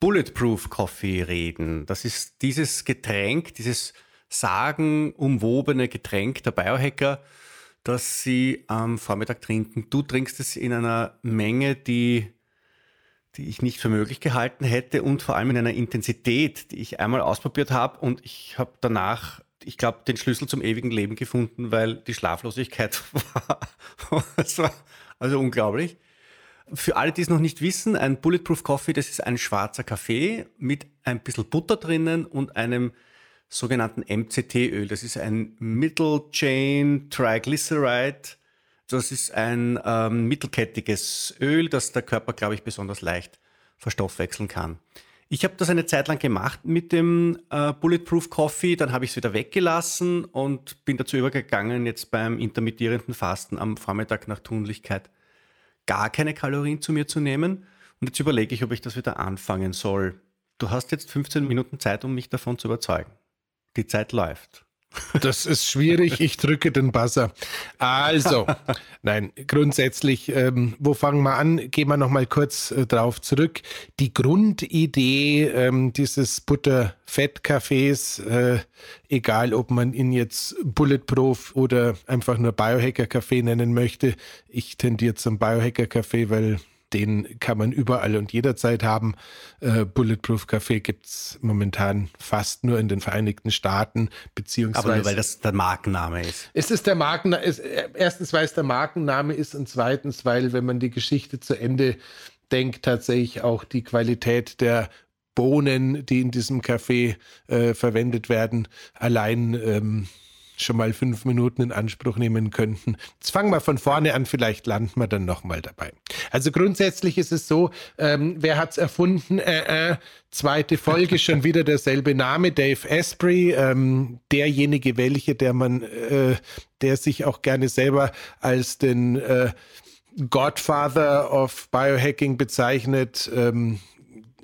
Bulletproof Coffee reden. Das ist dieses Getränk, dieses sagenumwobene Getränk der Biohacker, das sie am Vormittag trinken. Du trinkst es in einer Menge, die, die ich nicht für möglich gehalten hätte und vor allem in einer Intensität, die ich einmal ausprobiert habe und ich habe danach, ich glaube, den Schlüssel zum ewigen Leben gefunden, weil die Schlaflosigkeit war, war also unglaublich. Für alle, die es noch nicht wissen, ein Bulletproof Coffee, das ist ein schwarzer Kaffee mit ein bisschen Butter drinnen und einem sogenannten MCT-Öl. Das ist ein Middle Chain Triglyceride. Das ist ein ähm, mittelkettiges Öl, das der Körper, glaube ich, besonders leicht verstoffwechseln kann. Ich habe das eine Zeit lang gemacht mit dem äh, Bulletproof Coffee, dann habe ich es wieder weggelassen und bin dazu übergegangen, jetzt beim intermittierenden Fasten am Vormittag nach Tunlichkeit gar keine Kalorien zu mir zu nehmen. Und jetzt überlege ich, ob ich das wieder anfangen soll. Du hast jetzt 15 Minuten Zeit, um mich davon zu überzeugen. Die Zeit läuft. Das ist schwierig. Ich drücke den Buzzer. Also, nein, grundsätzlich, ähm, wo fangen wir an? Gehen wir nochmal kurz äh, drauf zurück. Die Grundidee ähm, dieses Butter-Fett-Cafés, äh, egal ob man ihn jetzt Bulletproof oder einfach nur Biohacker-Café nennen möchte, ich tendiere zum Biohacker-Café, weil den kann man überall und jederzeit haben. Äh, Bulletproof Café gibt es momentan fast nur in den Vereinigten Staaten, beziehungsweise. Aber nur, weil das der Markenname ist. Es ist der Markenname, äh, erstens, weil es der Markenname ist und zweitens, weil, wenn man die Geschichte zu Ende denkt, tatsächlich auch die Qualität der Bohnen, die in diesem Café äh, verwendet werden, allein ähm, schon mal fünf Minuten in Anspruch nehmen könnten. Jetzt fangen wir von vorne an, vielleicht landen wir dann nochmal dabei. Also grundsätzlich ist es so, ähm, wer hat's erfunden? Äh, äh, zweite Folge, schon wieder derselbe Name, Dave Asprey, ähm, derjenige welche, der man, äh, der sich auch gerne selber als den äh, Godfather of Biohacking bezeichnet. Ähm,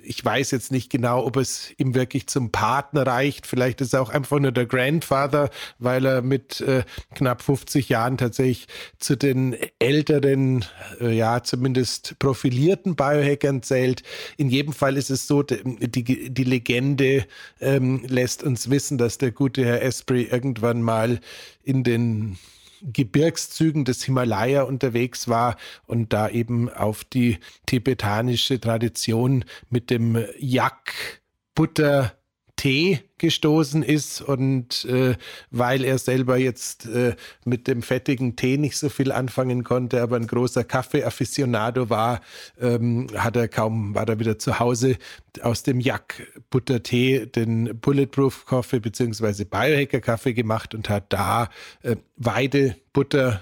ich weiß jetzt nicht genau, ob es ihm wirklich zum Partner reicht. Vielleicht ist er auch einfach nur der Grandfather, weil er mit äh, knapp 50 Jahren tatsächlich zu den älteren, äh, ja, zumindest profilierten Biohackern zählt. In jedem Fall ist es so, die, die Legende ähm, lässt uns wissen, dass der gute Herr Esprit irgendwann mal in den Gebirgszügen des Himalaya unterwegs war und da eben auf die tibetanische Tradition mit dem Yak Butter Tee gestoßen ist und äh, weil er selber jetzt äh, mit dem fettigen Tee nicht so viel anfangen konnte, aber ein großer Kaffee-Afficionado war, ähm, hat er kaum, war er wieder zu Hause aus dem Jack Buttertee den Bulletproof Coffee bzw. Biohacker Kaffee gemacht und hat da äh, Weidebutter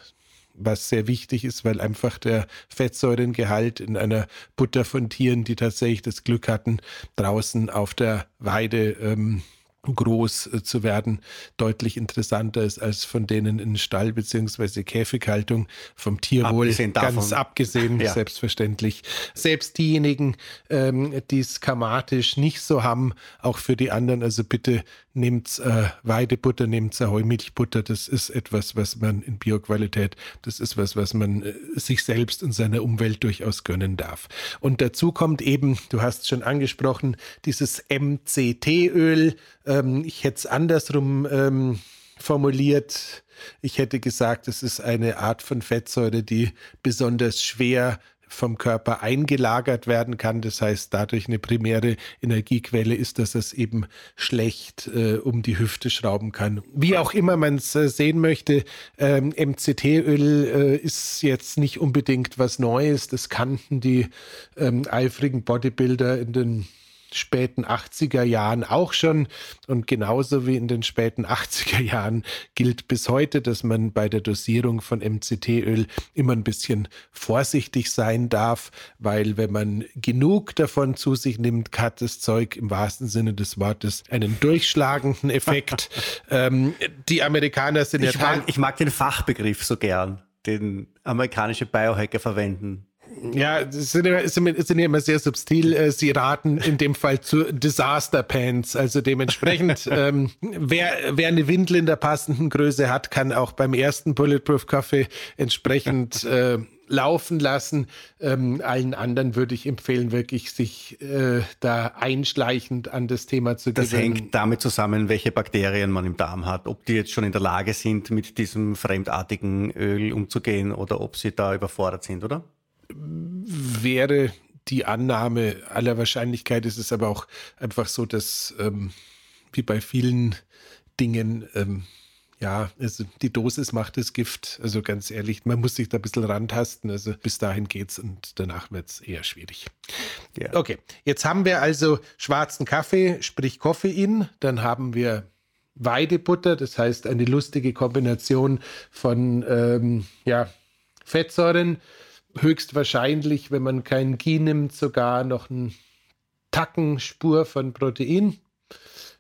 was sehr wichtig ist, weil einfach der Fettsäurengehalt in einer Butter von Tieren, die tatsächlich das Glück hatten, draußen auf der Weide ähm, groß äh, zu werden, deutlich interessanter ist als von denen in Stall beziehungsweise Käfighaltung vom Tierwohl abgesehen ganz abgesehen, ja. selbstverständlich. Selbst diejenigen, ähm, die es kamatisch nicht so haben, auch für die anderen, also bitte nehmt äh, Weidebutter, nehmt Heumilchbutter, das ist etwas, was man in Bioqualität, das ist was, was man äh, sich selbst und seiner Umwelt durchaus gönnen darf. Und dazu kommt eben, du hast schon angesprochen, dieses MCT-Öl, ähm, ich hätte es andersrum ähm, formuliert. Ich hätte gesagt, es ist eine Art von Fettsäure, die besonders schwer vom Körper eingelagert werden kann. Das heißt, dadurch eine primäre Energiequelle ist, dass es eben schlecht äh, um die Hüfte schrauben kann. Wie auch immer man es äh, sehen möchte, ähm, MCT-Öl äh, ist jetzt nicht unbedingt was Neues. Das kannten die ähm, eifrigen Bodybuilder in den späten 80er Jahren auch schon. Und genauso wie in den späten 80er Jahren gilt bis heute, dass man bei der Dosierung von MCT-Öl immer ein bisschen vorsichtig sein darf, weil wenn man genug davon zu sich nimmt, hat das Zeug im wahrsten Sinne des Wortes einen durchschlagenden Effekt. ähm, die Amerikaner sind ich ja... Mag, ich mag den Fachbegriff so gern, den amerikanische Biohacker verwenden. Ja, es sind, immer, sind ja immer sehr subtil. Äh, sie raten in dem Fall zu Disaster Pants. Also dementsprechend, ähm, wer, wer eine Windel in der passenden Größe hat, kann auch beim ersten Bulletproof Coffee entsprechend äh, laufen lassen. Ähm, allen anderen würde ich empfehlen, wirklich sich äh, da einschleichend an das Thema zu das gewöhnen. Das hängt damit zusammen, welche Bakterien man im Darm hat. Ob die jetzt schon in der Lage sind, mit diesem fremdartigen Öl umzugehen oder ob sie da überfordert sind, oder? Wäre die Annahme aller Wahrscheinlichkeit ist es aber auch einfach so, dass ähm, wie bei vielen Dingen, ähm, ja, also die Dosis macht das Gift. Also ganz ehrlich, man muss sich da ein bisschen rantasten. Also bis dahin geht's und danach wird es eher schwierig. Ja. Okay, jetzt haben wir also schwarzen Kaffee, sprich Koffein. Dann haben wir Weidebutter, das heißt eine lustige Kombination von ähm, ja, Fettsäuren höchstwahrscheinlich, wenn man kein Ghee nimmt, sogar noch ein Tackenspur von Protein.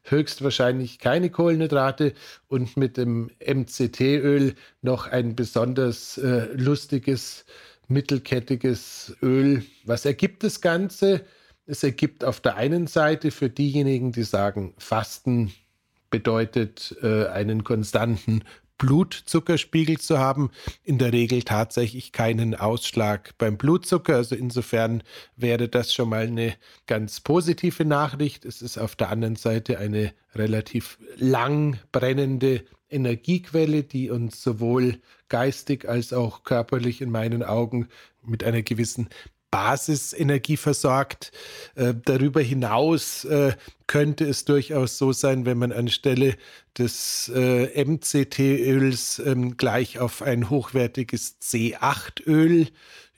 Höchstwahrscheinlich keine Kohlenhydrate und mit dem MCT-Öl noch ein besonders äh, lustiges, mittelkettiges Öl. Was ergibt das Ganze? Es ergibt auf der einen Seite für diejenigen, die sagen, Fasten bedeutet äh, einen konstanten Blutzuckerspiegel zu haben. In der Regel tatsächlich keinen Ausschlag beim Blutzucker. Also insofern wäre das schon mal eine ganz positive Nachricht. Es ist auf der anderen Seite eine relativ lang brennende Energiequelle, die uns sowohl geistig als auch körperlich in meinen Augen mit einer gewissen Basisenergie versorgt. Äh, darüber hinaus äh, könnte es durchaus so sein, wenn man anstelle des äh, MCT-Öls ähm, gleich auf ein hochwertiges C8-Öl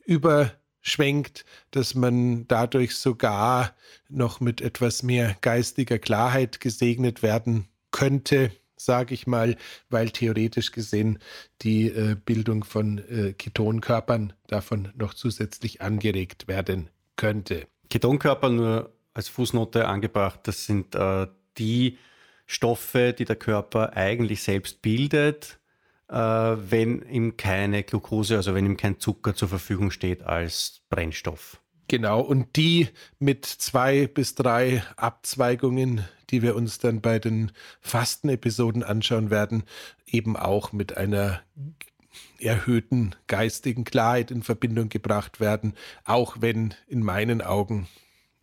überschwenkt, dass man dadurch sogar noch mit etwas mehr geistiger Klarheit gesegnet werden könnte sage ich mal, weil theoretisch gesehen die äh, Bildung von äh, Ketonkörpern davon noch zusätzlich angeregt werden könnte. Ketonkörper nur als Fußnote angebracht, das sind äh, die Stoffe, die der Körper eigentlich selbst bildet, äh, wenn ihm keine Glucose, also wenn ihm kein Zucker zur Verfügung steht als Brennstoff. Genau, und die mit zwei bis drei Abzweigungen, die wir uns dann bei den Fastenepisoden anschauen werden, eben auch mit einer erhöhten geistigen Klarheit in Verbindung gebracht werden, auch wenn in meinen Augen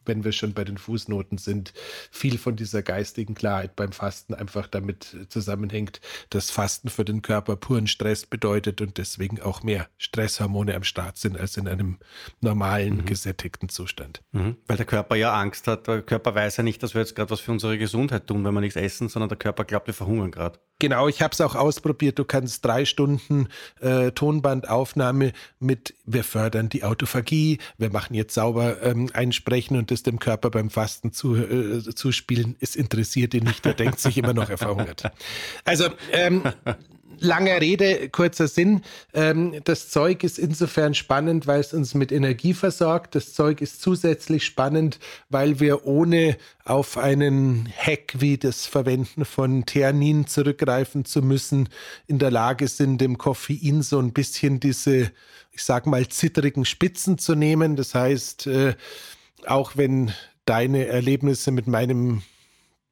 wenn wir schon bei den Fußnoten sind, viel von dieser geistigen Klarheit beim Fasten einfach damit zusammenhängt, dass Fasten für den Körper puren Stress bedeutet und deswegen auch mehr Stresshormone am Start sind als in einem normalen, mhm. gesättigten Zustand. Mhm. Weil der Körper ja Angst hat. Der Körper weiß ja nicht, dass wir jetzt gerade was für unsere Gesundheit tun, wenn wir nichts essen, sondern der Körper glaubt, wir verhungern gerade. Genau, ich habe es auch ausprobiert. Du kannst drei Stunden äh, Tonbandaufnahme mit, wir fördern die Autophagie, wir machen jetzt sauber ähm, einsprechen und das dem Körper beim Fasten zu, äh, zuspielen. Es interessiert ihn nicht, er denkt sich immer noch, er verhungert. Also, ähm, Lange Rede, kurzer Sinn. Ähm, das Zeug ist insofern spannend, weil es uns mit Energie versorgt. Das Zeug ist zusätzlich spannend, weil wir ohne auf einen Hack wie das Verwenden von Theanin zurückgreifen zu müssen, in der Lage sind, dem Koffein so ein bisschen diese, ich sag mal, zittrigen Spitzen zu nehmen. Das heißt, äh, auch wenn deine Erlebnisse mit meinem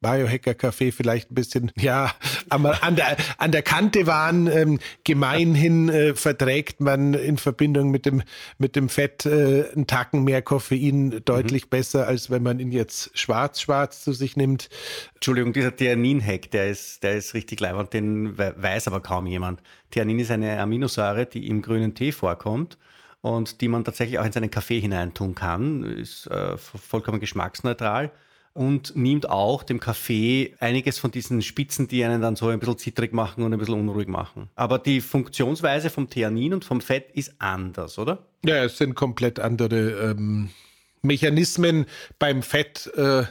Biohacker Café vielleicht ein bisschen, ja, an der, an der Kante waren. Ähm, gemeinhin äh, verträgt man in Verbindung mit dem, mit dem Fett äh, einen Tacken mehr Koffein deutlich mhm. besser, als wenn man ihn jetzt schwarz-schwarz zu sich nimmt. Entschuldigung, dieser Theanin-Hack, der ist, der ist richtig leibend, den weiß aber kaum jemand. Theanin ist eine Aminosäure, die im grünen Tee vorkommt und die man tatsächlich auch in seinen Kaffee hineintun kann. Ist äh, vollkommen geschmacksneutral und nimmt auch dem Kaffee einiges von diesen Spitzen, die einen dann so ein bisschen zittrig machen und ein bisschen unruhig machen. Aber die Funktionsweise vom Theanin und vom Fett ist anders, oder? Ja, es sind komplett andere ähm, Mechanismen beim Fett. Äh,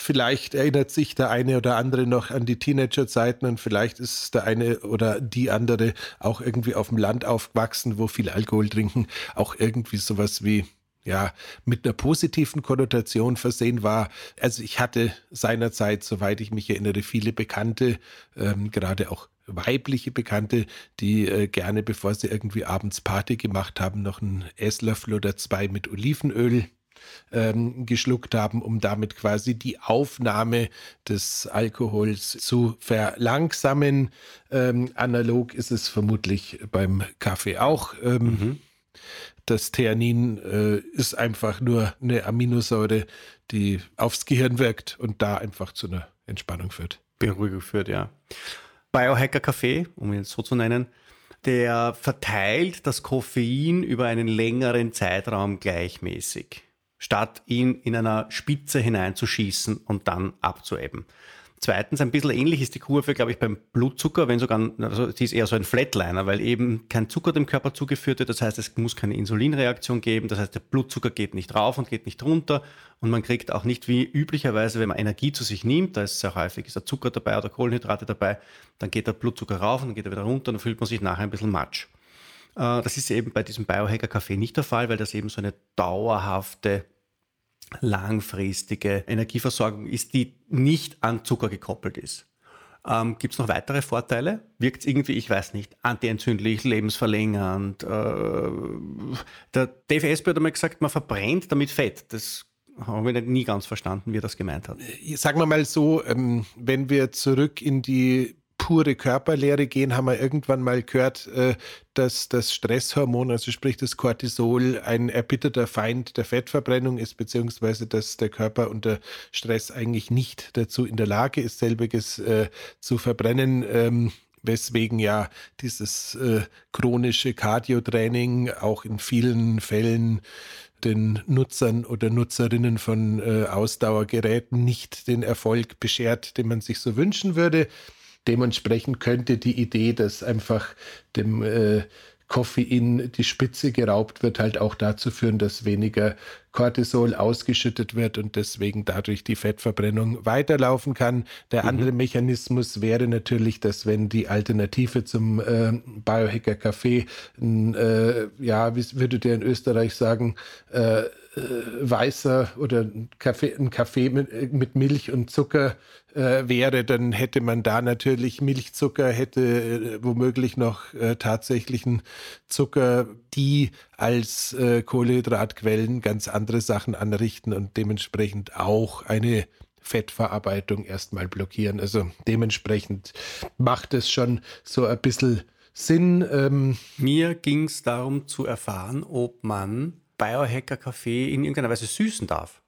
vielleicht erinnert sich der eine oder andere noch an die Teenagerzeiten und vielleicht ist der eine oder die andere auch irgendwie auf dem Land aufgewachsen, wo viel Alkohol trinken, auch irgendwie sowas wie ja, mit einer positiven Konnotation versehen war. Also ich hatte seinerzeit, soweit ich mich erinnere, viele Bekannte, ähm, gerade auch weibliche Bekannte, die äh, gerne, bevor sie irgendwie abends Party gemacht haben, noch einen Esslöffel oder zwei mit Olivenöl ähm, geschluckt haben, um damit quasi die Aufnahme des Alkohols zu verlangsamen. Ähm, analog ist es vermutlich beim Kaffee auch. Ähm, mhm das Theanin äh, ist einfach nur eine Aminosäure, die aufs Gehirn wirkt und da einfach zu einer Entspannung führt. Beruhigung führt, ja. Biohacker Kaffee, um ihn so zu nennen, der verteilt das Koffein über einen längeren Zeitraum gleichmäßig, statt ihn in einer Spitze hineinzuschießen und dann abzuebben. Zweitens, ein bisschen ähnlich ist die Kurve, glaube ich, beim Blutzucker, wenn sogar, also die ist eher so ein Flatliner, weil eben kein Zucker dem Körper zugeführt wird. Das heißt, es muss keine Insulinreaktion geben. Das heißt, der Blutzucker geht nicht rauf und geht nicht runter. Und man kriegt auch nicht wie üblicherweise, wenn man Energie zu sich nimmt, da ist sehr häufig ist der Zucker dabei oder Kohlenhydrate dabei, dann geht der Blutzucker rauf und dann geht er wieder runter und dann fühlt man sich nachher ein bisschen matsch. Äh, das ist eben bei diesem Biohacker-Kaffee nicht der Fall, weil das eben so eine dauerhafte langfristige Energieversorgung ist, die nicht an Zucker gekoppelt ist. Ähm, Gibt es noch weitere Vorteile? Wirkt es irgendwie, ich weiß nicht, antientzündlich, lebensverlängernd? Äh, der Esper hat einmal gesagt, man verbrennt damit Fett. Das haben wir nie ganz verstanden, wie er das gemeint hat. Sagen wir mal so, ähm, wenn wir zurück in die pure Körperlehre gehen, haben wir irgendwann mal gehört, äh, dass das Stresshormon, also sprich das Cortisol, ein erbitterter Feind der Fettverbrennung ist, beziehungsweise dass der Körper unter Stress eigentlich nicht dazu in der Lage ist, selbiges äh, zu verbrennen. Ähm, weswegen ja dieses äh, chronische Cardiotraining auch in vielen Fällen den Nutzern oder Nutzerinnen von äh, Ausdauergeräten nicht den Erfolg beschert, den man sich so wünschen würde. Dementsprechend könnte die Idee, dass einfach dem äh, Koffein die Spitze geraubt wird, halt auch dazu führen, dass weniger Cortisol ausgeschüttet wird und deswegen dadurch die Fettverbrennung weiterlaufen kann. Der mhm. andere Mechanismus wäre natürlich, dass wenn die Alternative zum äh, Biohacker Kaffee, äh, ja, wie würde der in Österreich sagen, äh, äh, weißer oder ein Kaffee, ein Kaffee mit, mit Milch und Zucker äh, wäre, dann hätte man da natürlich Milchzucker, hätte äh, womöglich noch äh, tatsächlichen Zucker, die als äh, Kohlenhydratquellen ganz andere Sachen anrichten und dementsprechend auch eine Fettverarbeitung erstmal blockieren. Also dementsprechend macht es schon so ein bisschen Sinn. Ähm Mir ging es darum zu erfahren, ob man Biohacker-Kaffee in irgendeiner Weise süßen darf.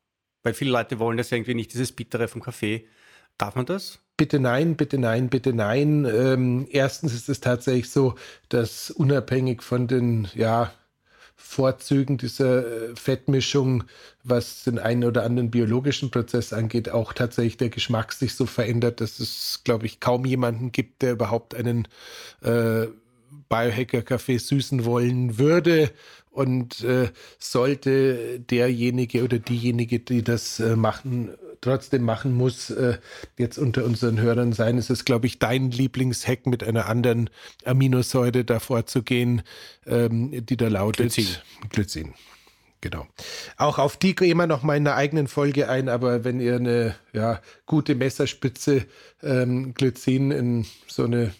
Weil viele Leute wollen das irgendwie nicht, dieses Bittere vom Kaffee. Darf man das? Bitte nein, bitte nein, bitte nein. Ähm, erstens ist es tatsächlich so, dass unabhängig von den ja, Vorzügen dieser äh, Fettmischung, was den einen oder anderen biologischen Prozess angeht, auch tatsächlich der Geschmack sich so verändert, dass es, glaube ich, kaum jemanden gibt, der überhaupt einen äh, Biohacker-Kaffee süßen wollen würde. Und äh, sollte derjenige oder diejenige, die das äh, machen, trotzdem machen muss, äh, jetzt unter unseren Hörern sein, ist es, glaube ich, dein Lieblingshack mit einer anderen Aminosäure davor zu gehen, ähm, die da lautet Glycin. Glycin. Genau. Auch auf die gehen wir noch mal in einer eigenen Folge ein, aber wenn ihr eine ja, gute Messerspitze ähm, Glycin in so eine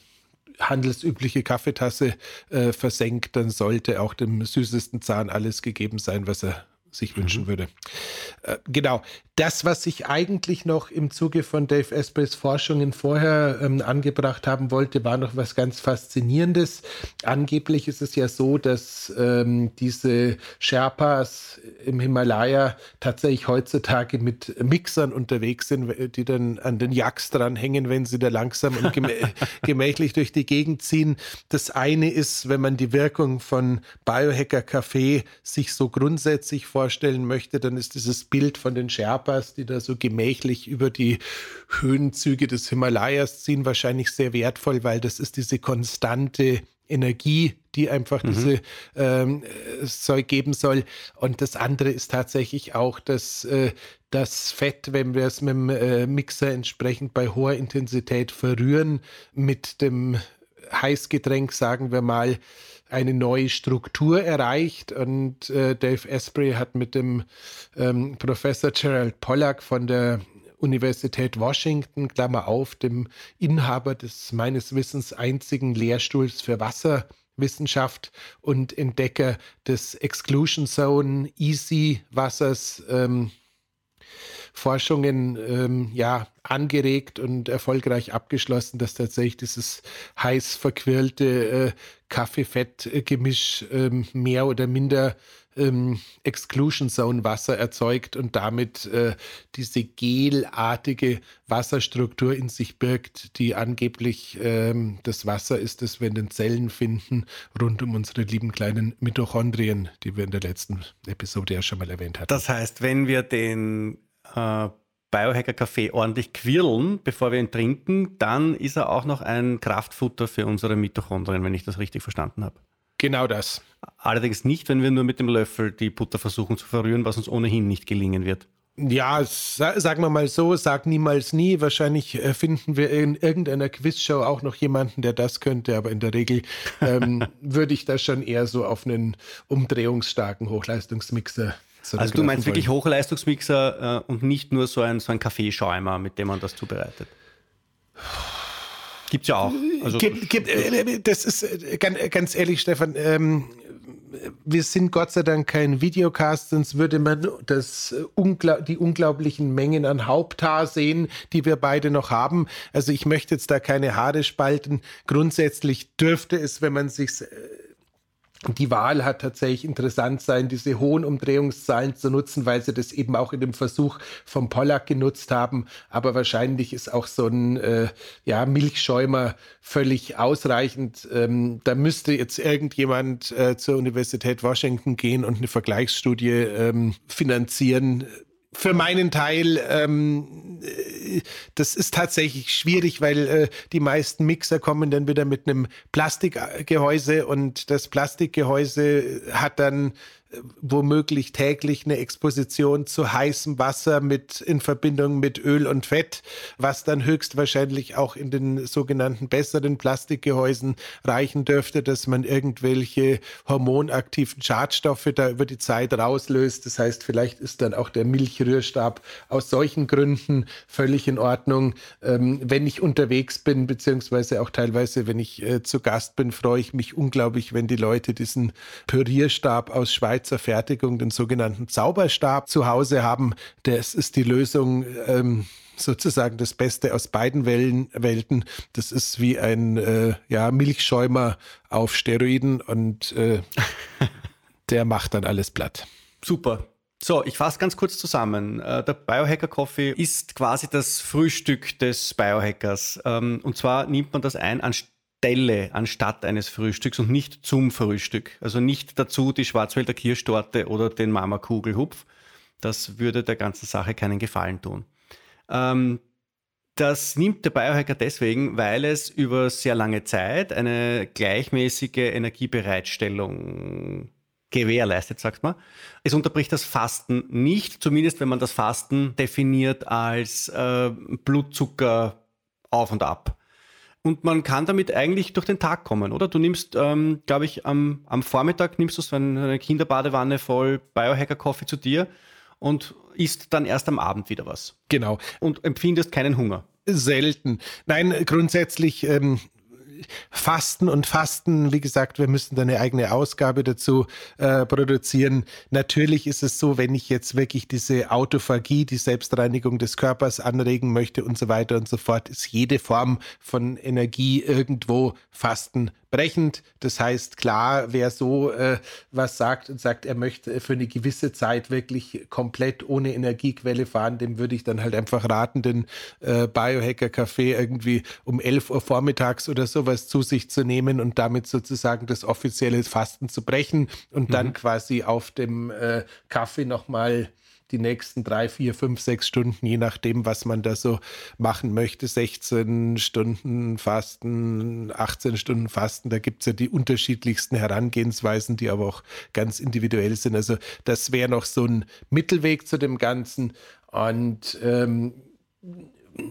handelsübliche Kaffeetasse äh, versenkt, dann sollte auch dem süßesten Zahn alles gegeben sein, was er sich mhm. wünschen würde. Äh, genau. Das, was ich eigentlich noch im Zuge von Dave Aspreys Forschungen vorher ähm, angebracht haben wollte, war noch was ganz Faszinierendes. Angeblich ist es ja so, dass ähm, diese Sherpas im Himalaya tatsächlich heutzutage mit Mixern unterwegs sind, die dann an den Yaks dranhängen, wenn sie da langsam und gemä gemächlich durch die Gegend ziehen. Das eine ist, wenn man die Wirkung von Biohacker Kaffee sich so grundsätzlich vorstellen möchte, dann ist dieses Bild von den Sherpas, die da so gemächlich über die Höhenzüge des Himalayas ziehen, wahrscheinlich sehr wertvoll, weil das ist diese konstante Energie, die einfach mhm. diese ähm, Zeug geben soll. Und das andere ist tatsächlich auch, dass äh, das Fett, wenn wir es mit dem äh, Mixer entsprechend bei hoher Intensität verrühren, mit dem Heißgetränk, sagen wir mal, eine neue Struktur erreicht. Und äh, Dave Asprey hat mit dem ähm, Professor Gerald Pollack von der Universität Washington, Klammer auf, dem Inhaber des meines Wissens einzigen Lehrstuhls für Wasserwissenschaft und Entdecker des Exclusion Zone Easy Wassers ähm, Forschungen ähm, ja angeregt und erfolgreich abgeschlossen, dass tatsächlich dieses heiß verquirlte äh, Kaffee-Fett-Gemisch ähm, mehr oder minder ähm, Exclusion Zone Wasser erzeugt und damit äh, diese gelartige Wasserstruktur in sich birgt, die angeblich ähm, das Wasser ist, das wir in den Zellen finden, rund um unsere lieben kleinen Mitochondrien, die wir in der letzten Episode ja schon mal erwähnt hatten. Das heißt, wenn wir den äh, Biohacker-Kaffee ordentlich quirlen, bevor wir ihn trinken, dann ist er auch noch ein Kraftfutter für unsere Mitochondrien, wenn ich das richtig verstanden habe. Genau das. Allerdings nicht, wenn wir nur mit dem Löffel die Butter versuchen zu verrühren, was uns ohnehin nicht gelingen wird. Ja, sagen wir mal so, sag niemals nie. Wahrscheinlich äh, finden wir in irgendeiner Quizshow auch noch jemanden, der das könnte, aber in der Regel ähm, würde ich das schon eher so auf einen umdrehungsstarken Hochleistungsmixer also du meinst wirklich Hochleistungsmixer äh, und nicht nur so ein, so ein Kaffeeschäumer, mit dem man das zubereitet? Gibt es ja auch. Also, gibt, gibt, äh, das ist äh, ganz, ganz ehrlich, Stefan. Ähm, wir sind Gott sei Dank kein Videocast, sonst würde man das, äh, die unglaublichen Mengen an Haupthaar sehen, die wir beide noch haben. Also ich möchte jetzt da keine Haare spalten. Grundsätzlich dürfte es, wenn man sich die Wahl hat tatsächlich interessant sein, diese hohen Umdrehungszahlen zu nutzen, weil sie das eben auch in dem Versuch vom Pollack genutzt haben. Aber wahrscheinlich ist auch so ein äh, ja, Milchschäumer völlig ausreichend. Ähm, da müsste jetzt irgendjemand äh, zur Universität Washington gehen und eine Vergleichsstudie ähm, finanzieren für meinen Teil, ähm, äh, das ist tatsächlich schwierig, weil äh, die meisten Mixer kommen dann wieder mit einem Plastikgehäuse und das Plastikgehäuse hat dann womöglich täglich eine Exposition zu heißem Wasser mit in Verbindung mit Öl und Fett, was dann höchstwahrscheinlich auch in den sogenannten besseren Plastikgehäusen reichen dürfte, dass man irgendwelche hormonaktiven Schadstoffe da über die Zeit rauslöst. Das heißt, vielleicht ist dann auch der Milchrührstab aus solchen Gründen völlig in Ordnung. Ähm, wenn ich unterwegs bin, beziehungsweise auch teilweise, wenn ich äh, zu Gast bin, freue ich mich unglaublich, wenn die Leute diesen Pürierstab aus Schweiz Schweizer Fertigung, den sogenannten Zauberstab zu Hause haben. Das ist die Lösung. Ähm, sozusagen das Beste aus beiden Welten. Das ist wie ein äh, ja, Milchschäumer auf Steroiden und äh, der macht dann alles platt. Super. So, ich fasse ganz kurz zusammen. Äh, der Biohacker Coffee ist quasi das Frühstück des Biohackers. Ähm, und zwar nimmt man das ein an Stelle anstatt eines Frühstücks und nicht zum Frühstück. Also nicht dazu die Schwarzwälder Kirschtorte oder den Mama Kugelhupf. Das würde der ganzen Sache keinen Gefallen tun. Ähm, das nimmt der Biohacker deswegen, weil es über sehr lange Zeit eine gleichmäßige Energiebereitstellung gewährleistet, sagt man. Es unterbricht das Fasten nicht, zumindest wenn man das Fasten definiert als äh, Blutzucker auf und ab. Und man kann damit eigentlich durch den Tag kommen, oder? Du nimmst, ähm, glaube ich, am, am Vormittag nimmst du so eine Kinderbadewanne voll Biohacker-Coffee zu dir und isst dann erst am Abend wieder was. Genau. Und empfindest keinen Hunger. Selten. Nein, grundsätzlich ähm, Fasten und Fasten, wie gesagt, wir müssen da eine eigene Ausgabe dazu äh, produzieren. Natürlich ist es so, wenn ich jetzt wirklich diese Autophagie, die Selbstreinigung des Körpers anregen möchte und so weiter und so fort, ist jede Form von Energie irgendwo Fasten brechend. Das heißt, klar, wer so äh, was sagt und sagt, er möchte für eine gewisse Zeit wirklich komplett ohne Energiequelle fahren, dem würde ich dann halt einfach raten, den äh, Biohacker-Café irgendwie um 11 Uhr vormittags oder sowas zu sich zu nehmen und damit sozusagen das offizielle Fasten zu brechen und mhm. dann quasi auf dem äh, Kaffee nochmal die nächsten drei, vier, fünf, sechs Stunden, je nachdem, was man da so machen möchte. 16 Stunden Fasten, 18 Stunden Fasten, da gibt es ja die unterschiedlichsten Herangehensweisen, die aber auch ganz individuell sind. Also das wäre noch so ein Mittelweg zu dem Ganzen. Und ähm,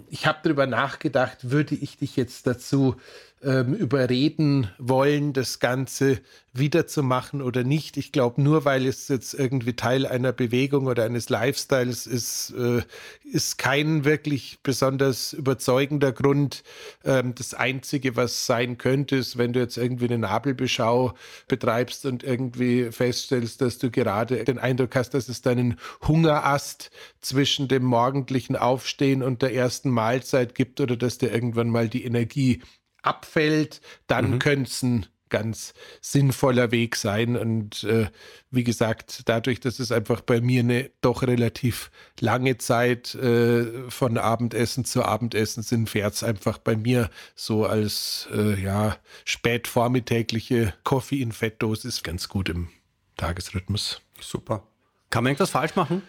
ich habe darüber nachgedacht, würde ich dich jetzt dazu ähm, überreden wollen, das Ganze wiederzumachen oder nicht. Ich glaube, nur weil es jetzt irgendwie Teil einer Bewegung oder eines Lifestyles ist, äh, ist kein wirklich besonders überzeugender Grund. Ähm, das Einzige, was sein könnte, ist, wenn du jetzt irgendwie eine Nabelbeschau betreibst und irgendwie feststellst, dass du gerade den Eindruck hast, dass es deinen Hungerast zwischen dem morgendlichen Aufstehen und der ersten Mahlzeit gibt oder dass dir irgendwann mal die Energie abfällt, dann mhm. könnte es ein ganz sinnvoller Weg sein. Und äh, wie gesagt, dadurch, dass es einfach bei mir eine doch relativ lange Zeit äh, von Abendessen zu Abendessen sind, fährt es einfach bei mir so als äh, ja, spätvormittägliche Koffein-Fettdosis ganz gut im Tagesrhythmus. Super. Kann man irgendwas falsch machen?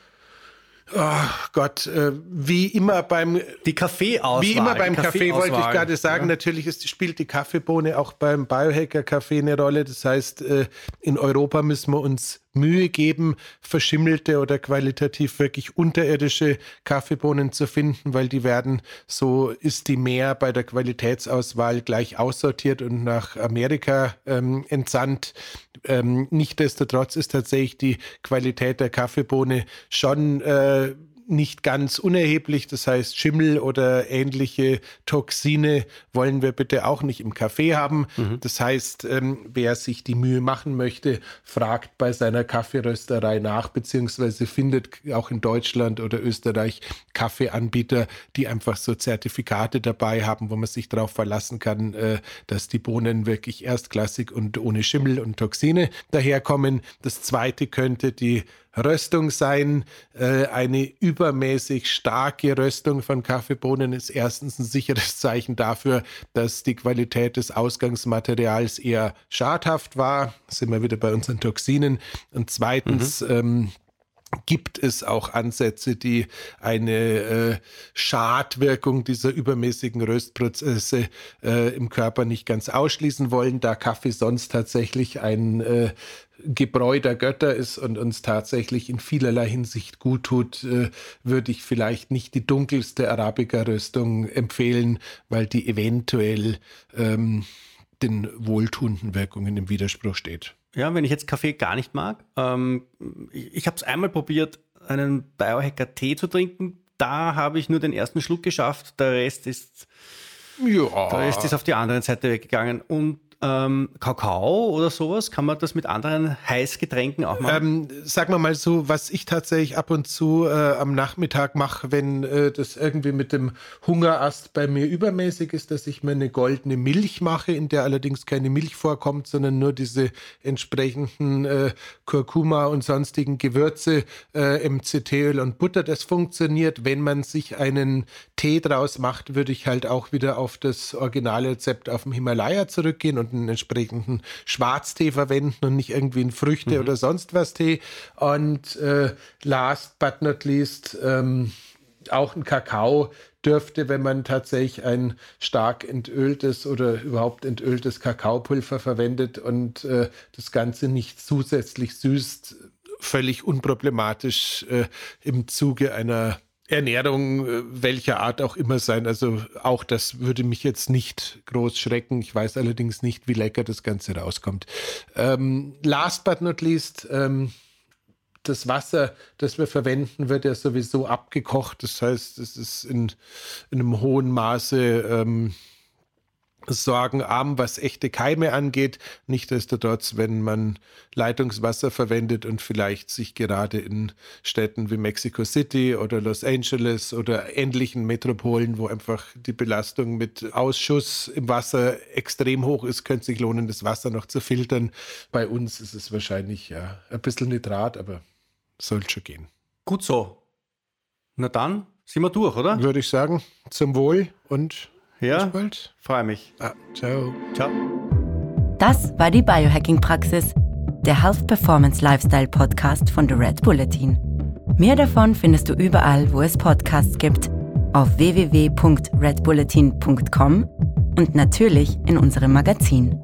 Oh Gott, äh, wie immer beim die Kaffeeauswahl. Wie immer beim Kaffee, wollte ich gerade sagen. Ja. Natürlich ist, spielt die Kaffeebohne auch beim Biohacker Kaffee eine Rolle. Das heißt, äh, in Europa müssen wir uns Mühe geben, verschimmelte oder qualitativ wirklich unterirdische Kaffeebohnen zu finden, weil die werden, so ist die mehr bei der Qualitätsauswahl gleich aussortiert und nach Amerika ähm, entsandt. Ähm, Nichtsdestotrotz ist tatsächlich die Qualität der Kaffeebohne schon äh, nicht ganz unerheblich. Das heißt, Schimmel oder ähnliche Toxine wollen wir bitte auch nicht im Kaffee haben. Mhm. Das heißt, ähm, wer sich die Mühe machen möchte, fragt bei seiner Kaffeerösterei nach, beziehungsweise findet auch in Deutschland oder Österreich Kaffeeanbieter, die einfach so Zertifikate dabei haben, wo man sich darauf verlassen kann, äh, dass die Bohnen wirklich erstklassig und ohne Schimmel und Toxine daherkommen. Das zweite könnte die Röstung sein. Äh, eine übermäßig starke Röstung von Kaffeebohnen ist erstens ein sicheres Zeichen dafür, dass die Qualität des Ausgangsmaterials eher schadhaft war. Sind wir wieder bei unseren Toxinen. Und zweitens, mhm. ähm, gibt es auch Ansätze, die eine äh, Schadwirkung dieser übermäßigen Röstprozesse äh, im Körper nicht ganz ausschließen wollen, da Kaffee sonst tatsächlich ein äh, Gebräu der Götter ist und uns tatsächlich in vielerlei Hinsicht gut tut, äh, würde ich vielleicht nicht die dunkelste Arabica-Röstung empfehlen, weil die eventuell ähm, den wohltuenden Wirkungen im Widerspruch steht. Ja, wenn ich jetzt Kaffee gar nicht mag, ähm, ich, ich habe es einmal probiert, einen Biohacker Tee zu trinken. Da habe ich nur den ersten Schluck geschafft, der Rest ist, ja. der Rest ist auf die andere Seite weggegangen. Und ähm, Kakao oder sowas? Kann man das mit anderen Heißgetränken auch machen? Ähm, sagen wir mal so, was ich tatsächlich ab und zu äh, am Nachmittag mache, wenn äh, das irgendwie mit dem Hungerast bei mir übermäßig ist, dass ich mir eine goldene Milch mache, in der allerdings keine Milch vorkommt, sondern nur diese entsprechenden äh, Kurkuma und sonstigen Gewürze, äh, MCT-Öl und Butter. Das funktioniert. Wenn man sich einen Tee draus macht, würde ich halt auch wieder auf das Originalrezept auf dem Himalaya zurückgehen und einen entsprechenden Schwarztee verwenden und nicht irgendwie einen Früchte- mhm. oder sonst was Tee. Und äh, last but not least, ähm, auch ein Kakao dürfte, wenn man tatsächlich ein stark entöltes oder überhaupt entöltes Kakaopulver verwendet und äh, das Ganze nicht zusätzlich süßt, völlig unproblematisch äh, im Zuge einer Ernährung äh, welcher Art auch immer sein. Also auch das würde mich jetzt nicht groß schrecken. Ich weiß allerdings nicht, wie lecker das Ganze rauskommt. Ähm, last but not least, ähm, das Wasser, das wir verwenden, wird ja sowieso abgekocht. Das heißt, es ist in, in einem hohen Maße ähm, sorgenarm, was echte Keime angeht. Nichtsdestotrotz, wenn man Leitungswasser verwendet und vielleicht sich gerade in Städten wie Mexico City oder Los Angeles oder ähnlichen Metropolen, wo einfach die Belastung mit Ausschuss im Wasser extrem hoch ist, könnte sich lohnen, das Wasser noch zu filtern. Bei uns ist es wahrscheinlich ja ein bisschen Nitrat, aber soll schon gehen. Gut so. Na dann sind wir durch, oder? Würde ich sagen, zum Wohl und ja, freue mich. Ah, ciao. Ciao. Das war die Biohacking-Praxis, der Health Performance Lifestyle Podcast von The Red Bulletin. Mehr davon findest du überall, wo es Podcasts gibt, auf www.redbulletin.com und natürlich in unserem Magazin.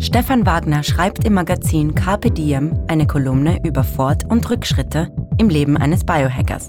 Stefan Wagner schreibt im Magazin Carpe Diem eine Kolumne über Fort- und Rückschritte im Leben eines Biohackers.